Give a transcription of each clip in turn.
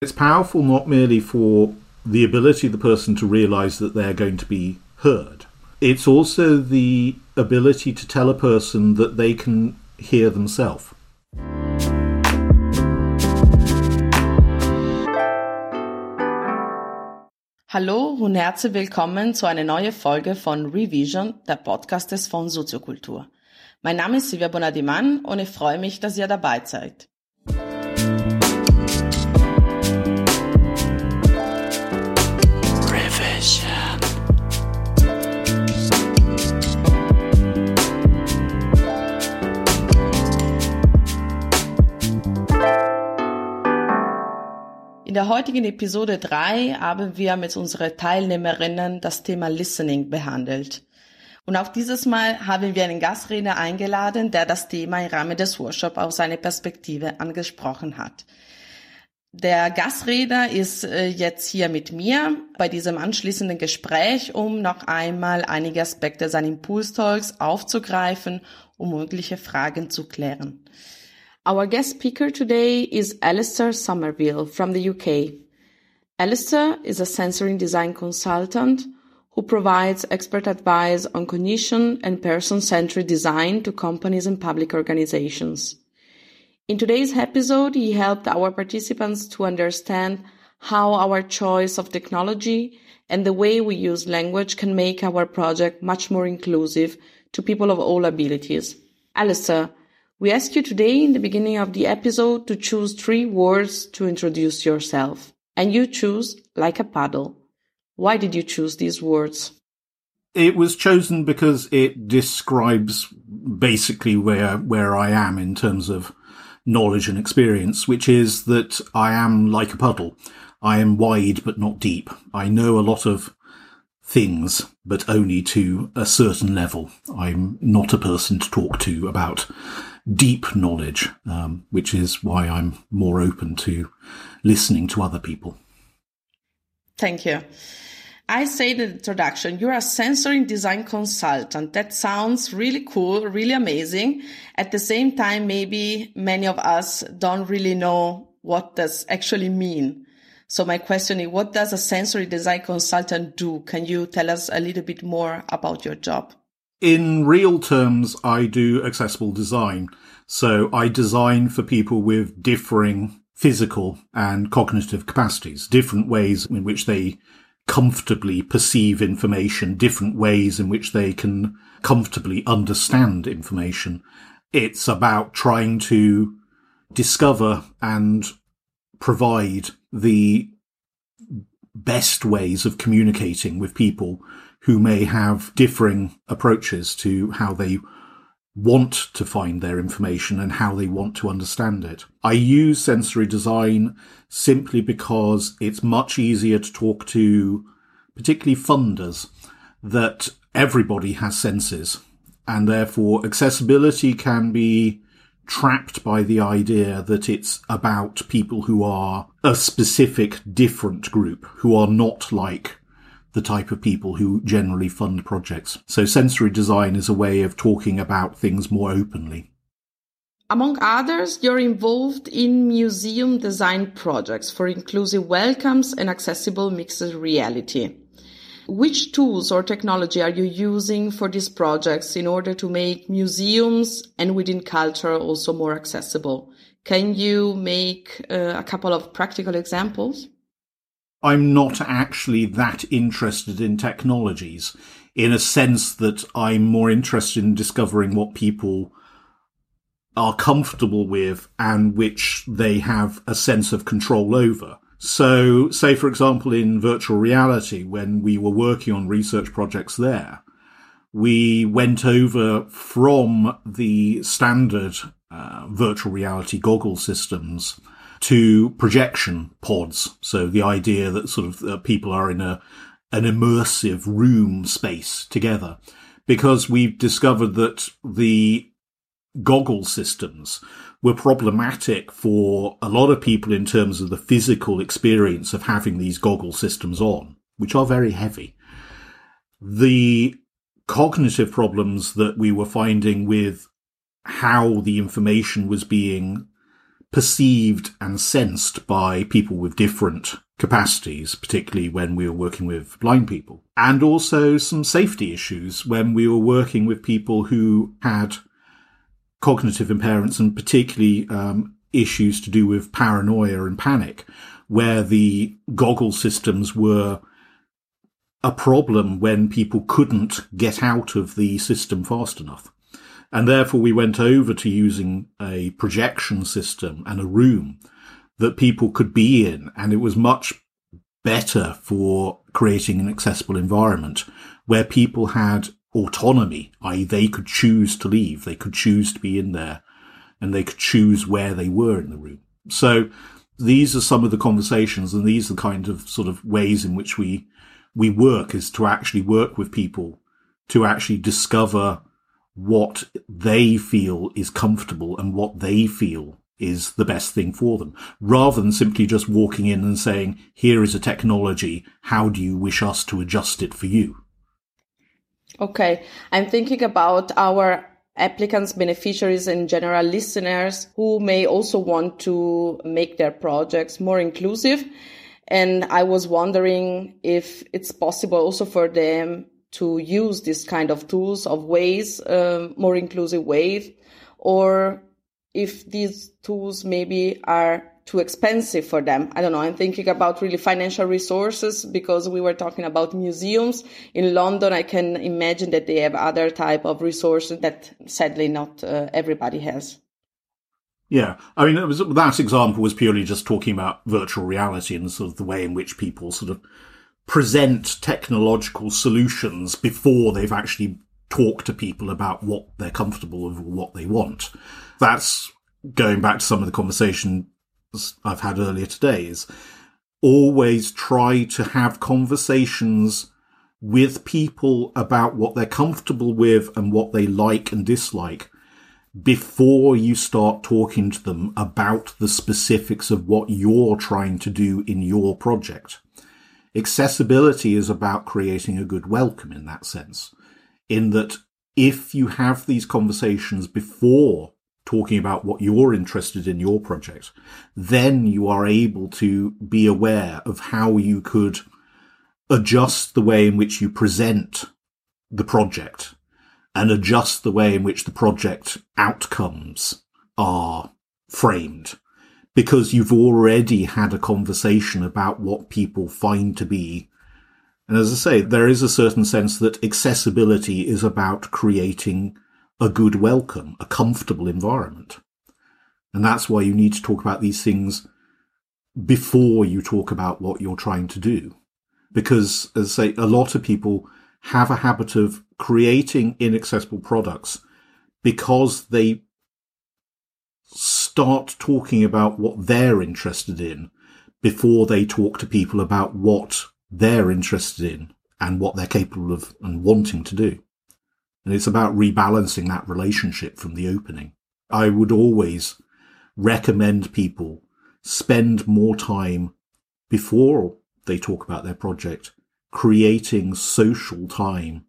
It's powerful not merely for the ability of the person to realize that they're going to be heard, it's also the ability to tell a person that they can hear themselves. Hallo und herzlich willkommen zu einer neuen Folge von Re:Vision, der Podcast des Fonds Soziokultur. Mein Name ist Silvia Bonadiman und ich freue mich, dass ihr dabei seid. In der heutigen Episode 3 haben wir mit unseren Teilnehmerinnen das Thema Listening behandelt. Und auch dieses Mal haben wir einen Gastredner eingeladen, der das Thema im Rahmen des Workshops aus seiner Perspektive angesprochen hat. Der Gastredner ist äh, jetzt hier mit mir bei diesem anschließenden Gespräch, um noch einmal einige Aspekte seines Impulstalks aufzugreifen, um mögliche Fragen zu klären. Our guest speaker today is Alastair Somerville from the UK. Alastair is a sensory design consultant who provides expert advice on cognition and person-centered design to companies and public organizations. In today's episode, he helped our participants to understand how our choice of technology and the way we use language can make our project much more inclusive to people of all abilities. Alastair, we ask you today in the beginning of the episode to choose three words to introduce yourself. And you choose like a paddle. Why did you choose these words? It was chosen because it describes basically where, where I am in terms of knowledge and experience, which is that I am like a puddle. I am wide but not deep. I know a lot of things, but only to a certain level. I'm not a person to talk to about deep knowledge, um, which is why I'm more open to listening to other people. Thank you. I say the introduction, you're a sensory design consultant. That sounds really cool, really amazing. At the same time, maybe many of us don't really know what does actually mean. So my question is, what does a sensory design consultant do? Can you tell us a little bit more about your job? In real terms, I do accessible design. So I design for people with differing physical and cognitive capacities, different ways in which they comfortably perceive information, different ways in which they can comfortably understand information. It's about trying to discover and provide the best ways of communicating with people who may have differing approaches to how they want to find their information and how they want to understand it. I use sensory design simply because it's much easier to talk to particularly funders that everybody has senses and therefore accessibility can be trapped by the idea that it's about people who are a specific different group who are not like the type of people who generally fund projects. So sensory design is a way of talking about things more openly. Among others, you're involved in museum design projects for inclusive welcomes and accessible mixed reality. Which tools or technology are you using for these projects in order to make museums and within culture also more accessible? Can you make uh, a couple of practical examples? I'm not actually that interested in technologies in a sense that I'm more interested in discovering what people are comfortable with and which they have a sense of control over. So, say, for example, in virtual reality, when we were working on research projects there, we went over from the standard uh, virtual reality goggle systems to projection pods. So the idea that sort of uh, people are in a an immersive room space together, because we've discovered that the goggle systems were problematic for a lot of people in terms of the physical experience of having these goggle systems on, which are very heavy. The cognitive problems that we were finding with how the information was being perceived and sensed by people with different capacities, particularly when we were working with blind people. And also some safety issues when we were working with people who had cognitive impairments and particularly um, issues to do with paranoia and panic, where the goggle systems were a problem when people couldn't get out of the system fast enough. And therefore we went over to using a projection system and a room that people could be in. And it was much better for creating an accessible environment where people had autonomy, i.e. they could choose to leave, they could choose to be in there and they could choose where they were in the room. So these are some of the conversations and these are the kind of sort of ways in which we, we work is to actually work with people to actually discover what they feel is comfortable and what they feel is the best thing for them, rather than simply just walking in and saying, here is a technology, how do you wish us to adjust it for you? Okay. I'm thinking about our applicants, beneficiaries, and general listeners who may also want to make their projects more inclusive. And I was wondering if it's possible also for them to use this kind of tools of ways, um, more inclusive ways, or if these tools maybe are too expensive for them. I don't know. I'm thinking about really financial resources because we were talking about museums in London. I can imagine that they have other type of resources that sadly not uh, everybody has. Yeah, I mean, was, that example was purely just talking about virtual reality and sort of the way in which people sort of present technological solutions before they've actually talked to people about what they're comfortable with or what they want. That's going back to some of the conversation I've had earlier today is always try to have conversations with people about what they're comfortable with and what they like and dislike before you start talking to them about the specifics of what you're trying to do in your project. Accessibility is about creating a good welcome in that sense, in that if you have these conversations before talking about what you're interested in your project, then you are able to be aware of how you could adjust the way in which you present the project and adjust the way in which the project outcomes are framed because you've already had a conversation about what people find to be. And as I say, there is a certain sense that accessibility is about creating a good welcome, a comfortable environment. And that's why you need to talk about these things before you talk about what you're trying to do. Because, as I say, a lot of people have a habit of creating inaccessible products because they start talking about what they're interested in before they talk to people about what they're interested in and what they're capable of and wanting to do. And it's about rebalancing that relationship from the opening. I would always recommend people spend more time before they talk about their project creating social time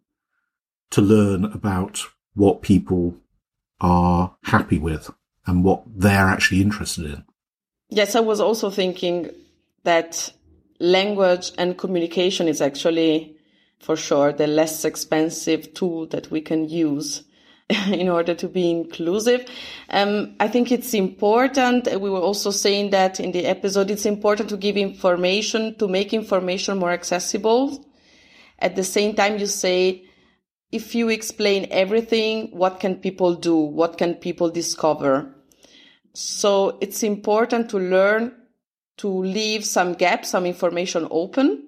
to learn about what people are happy with and what they're actually interested in. Yes, I was also thinking that language and communication is actually, for sure, the less expensive tool that we can use in order to be inclusive. Um, I think it's important. We were also saying that in the episode, it's important to give information, to make information more accessible. At the same time, you say, if you explain everything, what can people do? What can people discover? So it's important to learn to leave some gaps, some information open.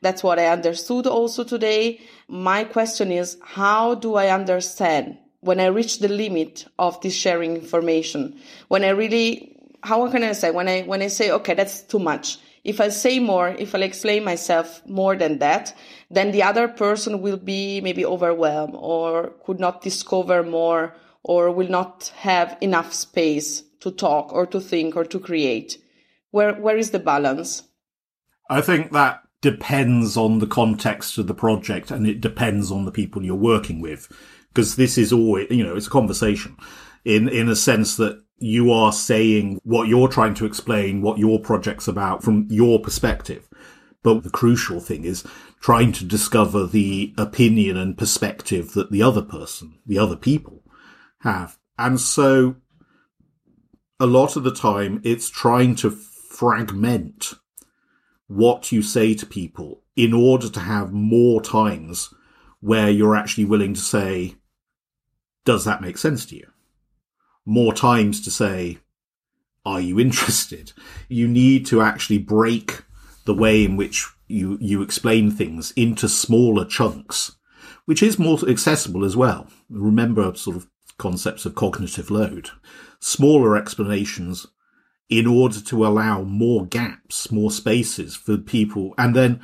That's what I understood also today. My question is, how do I understand when I reach the limit of this sharing information? When I really, how can I say, when I, when I say, okay, that's too much. If I say more, if I explain myself more than that, then the other person will be maybe overwhelmed or could not discover more or will not have enough space to talk or to think or to create. Where, where is the balance? I think that depends on the context of the project and it depends on the people you're working with. Because this is always, you know, it's a conversation in, in a sense that you are saying what you're trying to explain, what your project's about from your perspective. But the crucial thing is trying to discover the opinion and perspective that the other person, the other people have. And so a lot of the time it's trying to fragment what you say to people in order to have more times where you're actually willing to say, does that make sense to you? More times to say, are you interested? You need to actually break the way in which you, you explain things into smaller chunks, which is more accessible as well. Remember sort of concepts of cognitive load. Smaller explanations in order to allow more gaps, more spaces for people, and then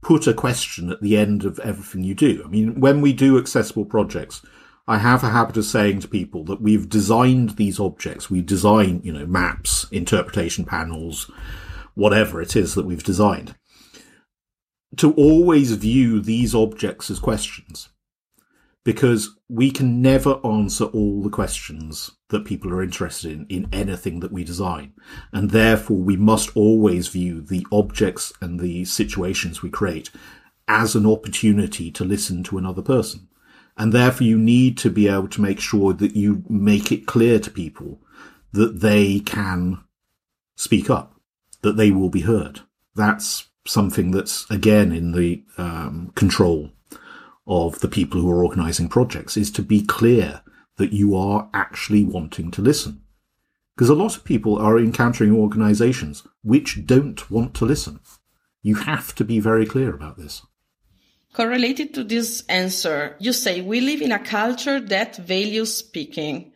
put a question at the end of everything you do. I mean, when we do accessible projects, I have a habit of saying to people that we've designed these objects. We design, you know, maps, interpretation panels, whatever it is that we've designed to always view these objects as questions because we can never answer all the questions that people are interested in in anything that we design. And therefore we must always view the objects and the situations we create as an opportunity to listen to another person. And therefore you need to be able to make sure that you make it clear to people that they can speak up, that they will be heard. That's something that's again in the um, control of the people who are organizing projects is to be clear that you are actually wanting to listen. Because a lot of people are encountering organizations which don't want to listen. You have to be very clear about this. Correlated to this answer, you say we live in a culture that values speaking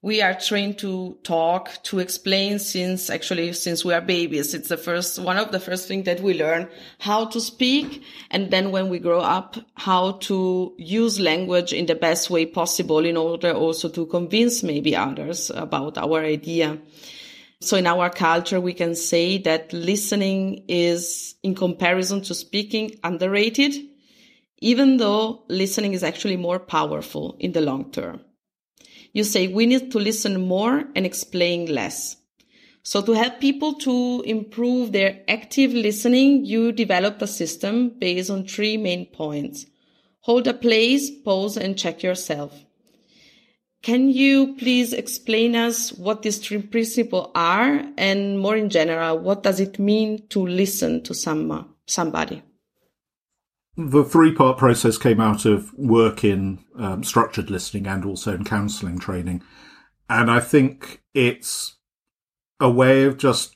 we are trained to talk, to explain since actually since we are babies. It's the first, one of the first things that we learn how to speak. And then when we grow up, how to use language in the best way possible in order also to convince maybe others about our idea. So in our culture, we can say that listening is in comparison to speaking underrated, even though listening is actually more powerful in the long term you say we need to listen more and explain less. So to help people to improve their active listening, you developed a system based on three main points. Hold a place, pause and check yourself. Can you please explain us what these three principles are and more in general, what does it mean to listen to some, somebody? The three part process came out of work in um, structured listening and also in counseling training. And I think it's a way of just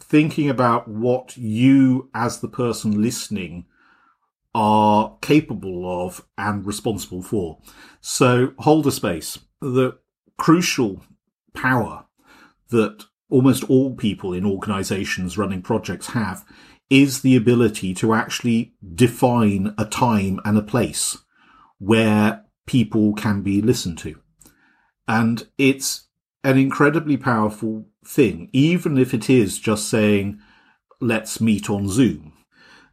thinking about what you, as the person listening, are capable of and responsible for. So hold a space. The crucial power that almost all people in organizations running projects have is the ability to actually define a time and a place where people can be listened to. And it's an incredibly powerful thing, even if it is just saying, let's meet on Zoom.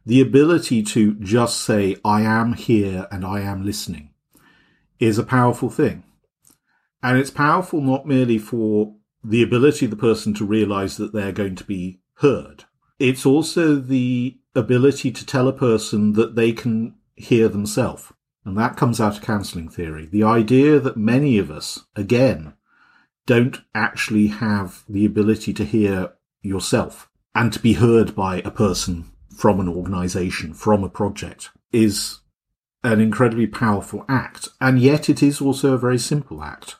The ability to just say, I am here and I am listening is a powerful thing. And it's powerful not merely for the ability of the person to realize that they're going to be heard, it's also the ability to tell a person that they can hear themselves. And that comes out of counseling theory. The idea that many of us, again, don't actually have the ability to hear yourself and to be heard by a person from an organization, from a project is an incredibly powerful act. And yet it is also a very simple act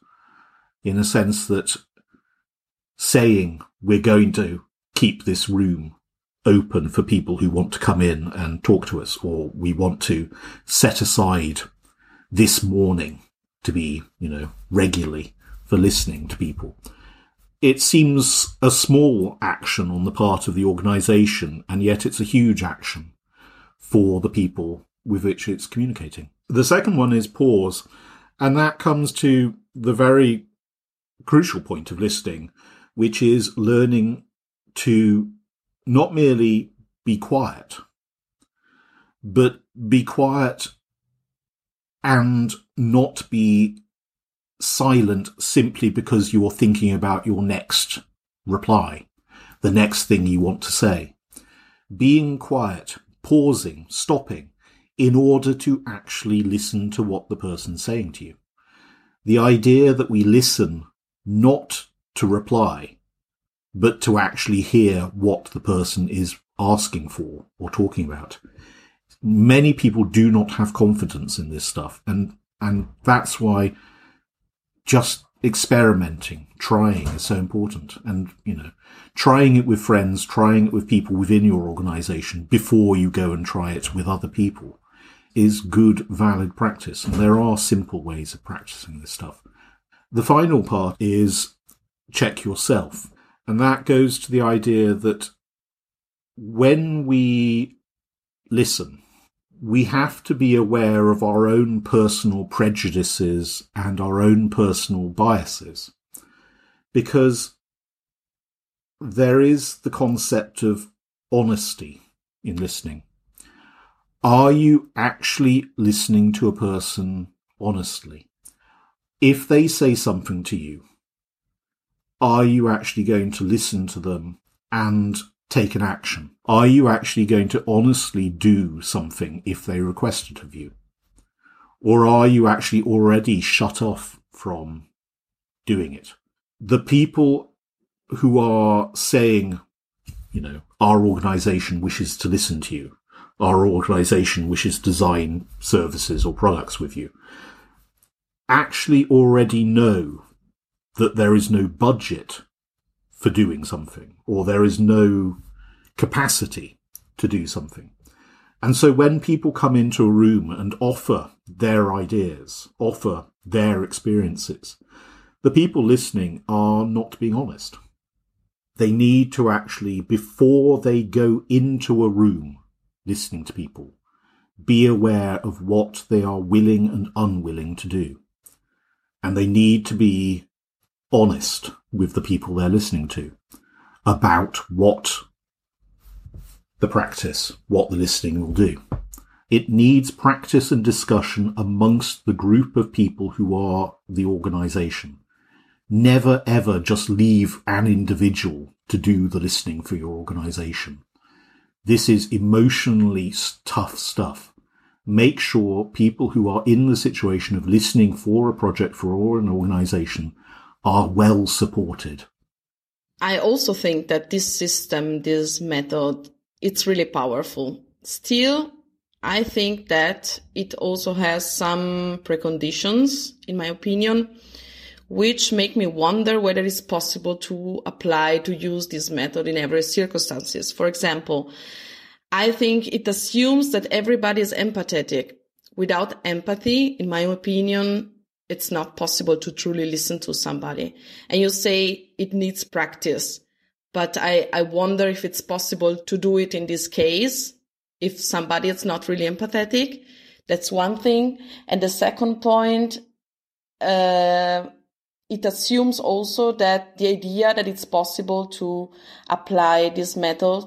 in a sense that saying we're going to keep this room open for people who want to come in and talk to us, or we want to set aside this morning to be, you know, regularly for listening to people. It seems a small action on the part of the organization, and yet it's a huge action for the people with which it's communicating. The second one is pause, and that comes to the very crucial point of listening, which is learning to not merely be quiet, but be quiet and not be silent simply because you're thinking about your next reply, the next thing you want to say. Being quiet, pausing, stopping, in order to actually listen to what the person's saying to you. The idea that we listen not to reply, but to actually hear what the person is asking for or talking about. Many people do not have confidence in this stuff. And, and that's why just experimenting, trying is so important. And, you know, trying it with friends, trying it with people within your organization before you go and try it with other people is good, valid practice. And there are simple ways of practicing this stuff. The final part is check yourself. And that goes to the idea that when we listen, we have to be aware of our own personal prejudices and our own personal biases because there is the concept of honesty in listening. Are you actually listening to a person honestly? If they say something to you, are you actually going to listen to them and take an action? Are you actually going to honestly do something if they request it of you? Or are you actually already shut off from doing it? The people who are saying, you know, our organization wishes to listen to you, our organization wishes to design services or products with you, actually already know that there is no budget for doing something or there is no capacity to do something. And so when people come into a room and offer their ideas, offer their experiences, the people listening are not being honest. They need to actually, before they go into a room listening to people, be aware of what they are willing and unwilling to do. And they need to be honest with the people they're listening to about what the practice, what the listening will do. It needs practice and discussion amongst the group of people who are the organization. Never ever just leave an individual to do the listening for your organization. This is emotionally tough stuff. Make sure people who are in the situation of listening for a project for an organization are well supported. I also think that this system, this method, it's really powerful. Still, I think that it also has some preconditions, in my opinion, which make me wonder whether it's possible to apply to use this method in every circumstances. For example, I think it assumes that everybody is empathetic. Without empathy, in my opinion, it's not possible to truly listen to somebody. And you say it needs practice, but I, I wonder if it's possible to do it in this case. If somebody is not really empathetic, that's one thing. And the second point, uh, it assumes also that the idea that it's possible to apply this method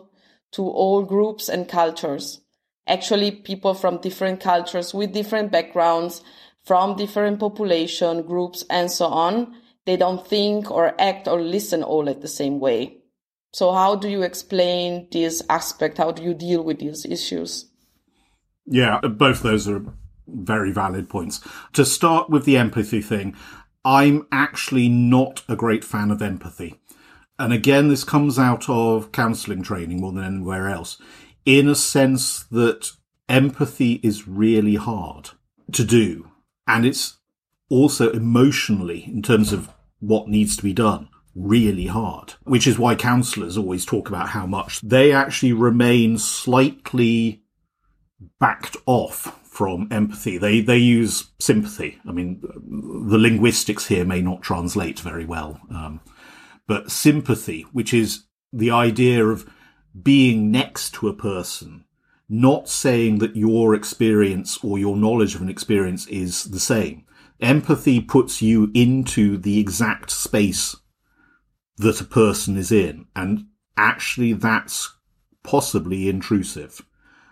to all groups and cultures. Actually, people from different cultures with different backgrounds from different population groups and so on, they don't think or act or listen all at the same way. So how do you explain this aspect? How do you deal with these issues? Yeah, both those are very valid points. To start with the empathy thing, I'm actually not a great fan of empathy. And again, this comes out of counseling training more than anywhere else, in a sense that empathy is really hard to do and it's also emotionally, in terms of what needs to be done, really hard, which is why counselors always talk about how much they actually remain slightly backed off from empathy. They, they use sympathy. I mean, the linguistics here may not translate very well. Um, but sympathy, which is the idea of being next to a person not saying that your experience or your knowledge of an experience is the same. Empathy puts you into the exact space that a person is in. And actually that's possibly intrusive.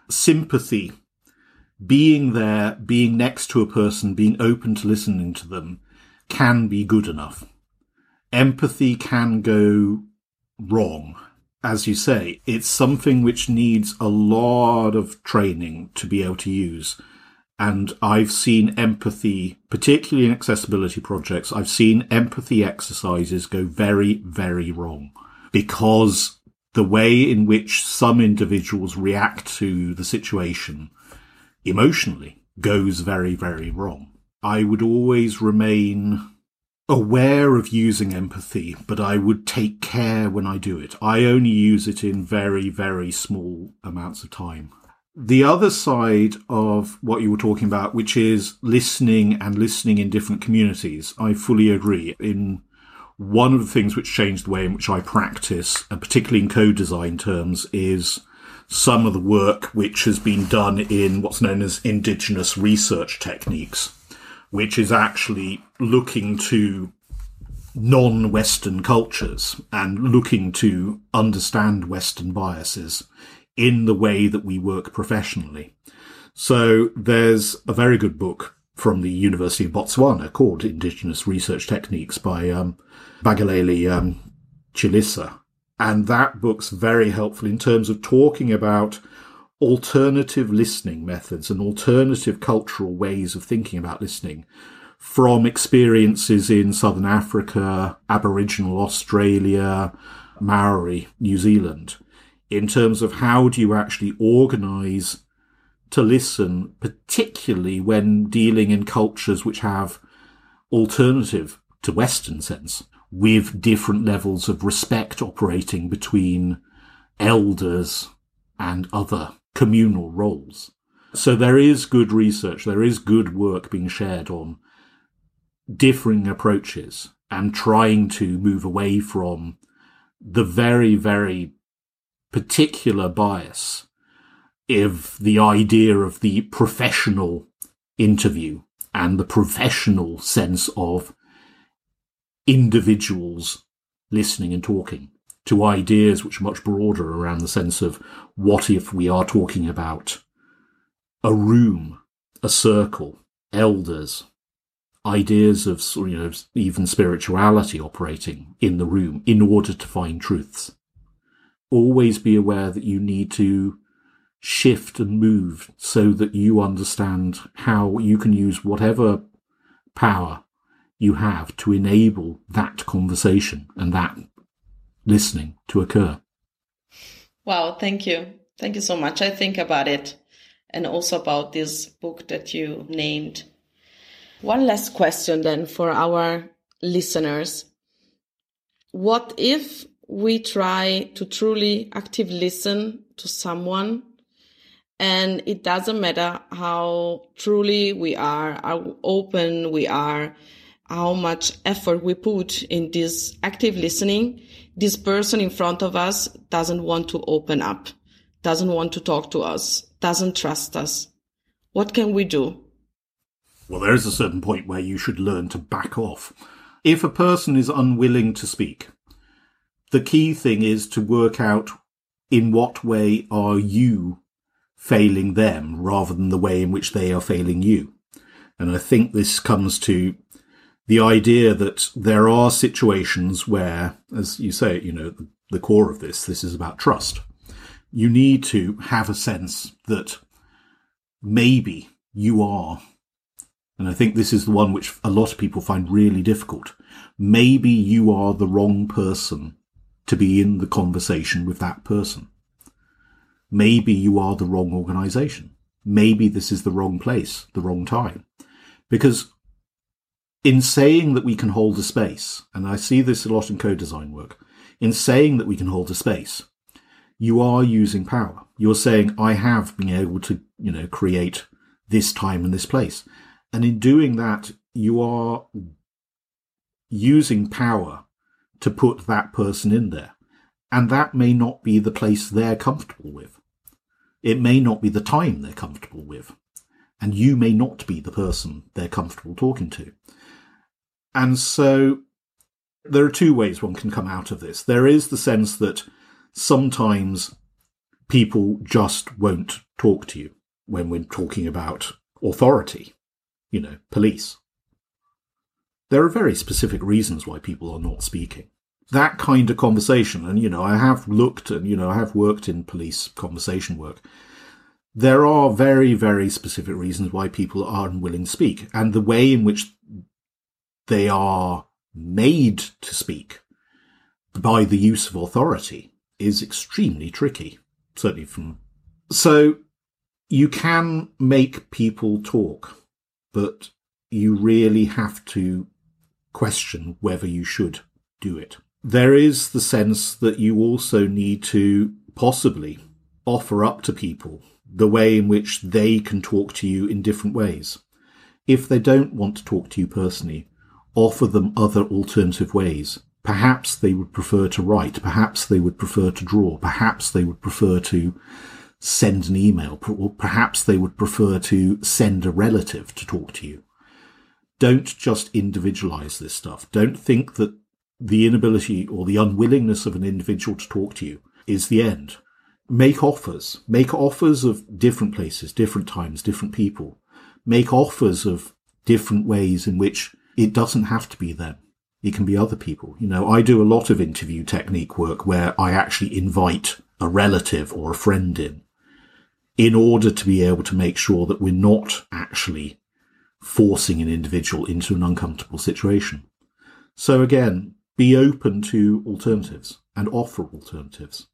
Sympathy, being there, being next to a person, being open to listening to them can be good enough. Empathy can go wrong. As you say, it's something which needs a lot of training to be able to use. And I've seen empathy, particularly in accessibility projects, I've seen empathy exercises go very, very wrong because the way in which some individuals react to the situation emotionally goes very, very wrong. I would always remain aware of using empathy, but I would take care when I do it. I only use it in very, very small amounts of time. The other side of what you were talking about, which is listening and listening in different communities, I fully agree. In one of the things which changed the way in which I practice, and particularly in co-design terms, is some of the work which has been done in what's known as indigenous research techniques, which is actually looking to non-Western cultures and looking to understand Western biases in the way that we work professionally. So there's a very good book from the University of Botswana called Indigenous Research Techniques by um, Bagalele um, Chilisa. And that book's very helpful in terms of talking about alternative listening methods and alternative cultural ways of thinking about listening from experiences in Southern Africa, Aboriginal Australia, Maori, New Zealand in terms of how do you actually organize to listen, particularly when dealing in cultures which have alternative to Western sense, with different levels of respect operating between elders and other communal roles. So there is good research, there is good work being shared on differing approaches and trying to move away from the very, very particular bias of the idea of the professional interview and the professional sense of individuals listening and talking to ideas which are much broader around the sense of what if we are talking about a room, a circle, elders, ideas of you know even spirituality operating in the room in order to find truths. Always be aware that you need to shift and move so that you understand how you can use whatever power you have to enable that conversation and that listening to occur. Wow, thank you. Thank you so much. I think about it and also about this book that you named. One last question then for our listeners. What if we try to truly active listen to someone and it doesn't matter how truly we are, how open we are, how much effort we put in this active listening, this person in front of us doesn't want to open up, doesn't want to talk to us, doesn't trust us. What can we do? Well, there is a certain point where you should learn to back off. If a person is unwilling to speak, the key thing is to work out in what way are you failing them rather than the way in which they are failing you. And I think this comes to the idea that there are situations where, as you say, you know, the, the core of this, this is about trust. You need to have a sense that maybe you are, and I think this is the one which a lot of people find really difficult. Maybe you are the wrong person to be in the conversation with that person. Maybe you are the wrong organization. Maybe this is the wrong place, the wrong time. Because in saying that we can hold a space, and I see this a lot in co-design work, in saying that we can hold a space, you are using power. You're saying, I have been able to, you know, create this time and this place. And in doing that, you are using power to put that person in there. And that may not be the place they're comfortable with. It may not be the time they're comfortable with. And you may not be the person they're comfortable talking to. And so there are two ways one can come out of this. There is the sense that sometimes people just won't talk to you when we're talking about authority, you know, police. there are very specific reasons why people are not speaking. That kind of conversation, and you know, I have looked and you know, I have worked in police conversation work. There are very, very specific reasons why people are unwilling to speak, and the way in which they are made to speak by the use of authority is extremely tricky, certainly from. So you can make people talk, but you really have to question whether you should do it. There is the sense that you also need to possibly offer up to people the way in which they can talk to you in different ways. If they don't want to talk to you personally, offer them other alternative ways. Perhaps they would prefer to write. Perhaps they would prefer to draw. Perhaps they would prefer to send an email. Perhaps they would prefer to send a relative to talk to you. Don't just individualize this stuff. Don't think that the inability or the unwillingness of an individual to talk to you is the end. Make offers. Make offers of different places, different times, different people. Make offers of different ways in which it doesn't have to be them. It can be other people. You know, I do a lot of interview technique work where I actually invite a relative or a friend in in order to be able to make sure that we're not actually forcing an individual into an uncomfortable situation. So again, be open to alternatives and offer alternatives.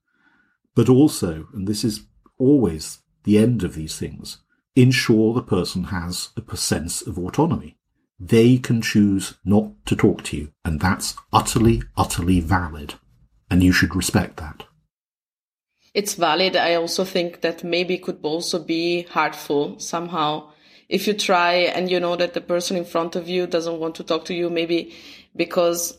But also, and this is always the end of these things, ensure the person has a sense of autonomy. They can choose not to talk to you, and that's utterly, utterly valid. And you should respect that. It's valid. I also think that maybe could also be hurtful somehow. If you try and you know that the person in front of you doesn't want to talk to you, maybe because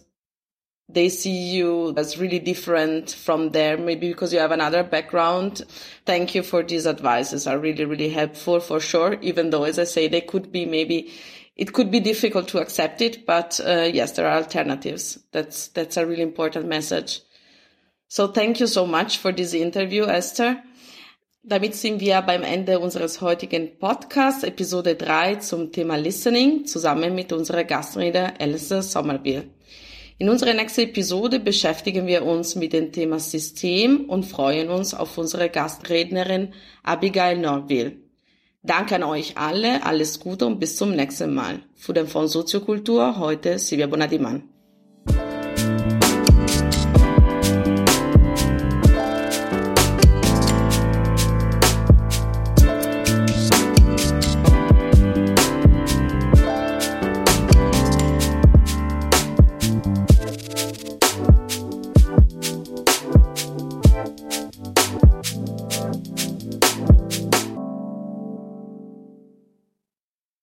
they see you as really different from there, maybe because you have another background. Thank you for these advices are really, really helpful for sure. Even though, as I say, they could be maybe it could be difficult to accept it, but uh, yes, there are alternatives. That's that's a really important message. So thank you so much for this interview, Esther. Damit sind wir beim Ende unseres heutigen Podcasts, Episode 3 zum Thema Listening, zusammen mit unserer Gastrede Alice Sommerbill. In unserer nächsten Episode beschäftigen wir uns mit dem Thema System und freuen uns auf unsere Gastrednerin Abigail Norville. Danke an euch alle, alles Gute und bis zum nächsten Mal. Für den Fonds Soziokultur heute Silvia Bonadiman.